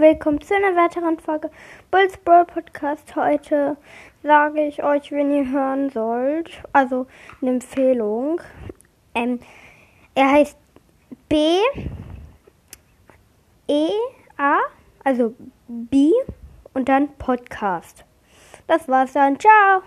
willkommen zu einer weiteren Folge Bulls Brawl Podcast. Heute sage ich euch, wen ihr hören sollt. Also eine Empfehlung. Ähm, er heißt B E A, also B und dann Podcast. Das war's dann. Ciao.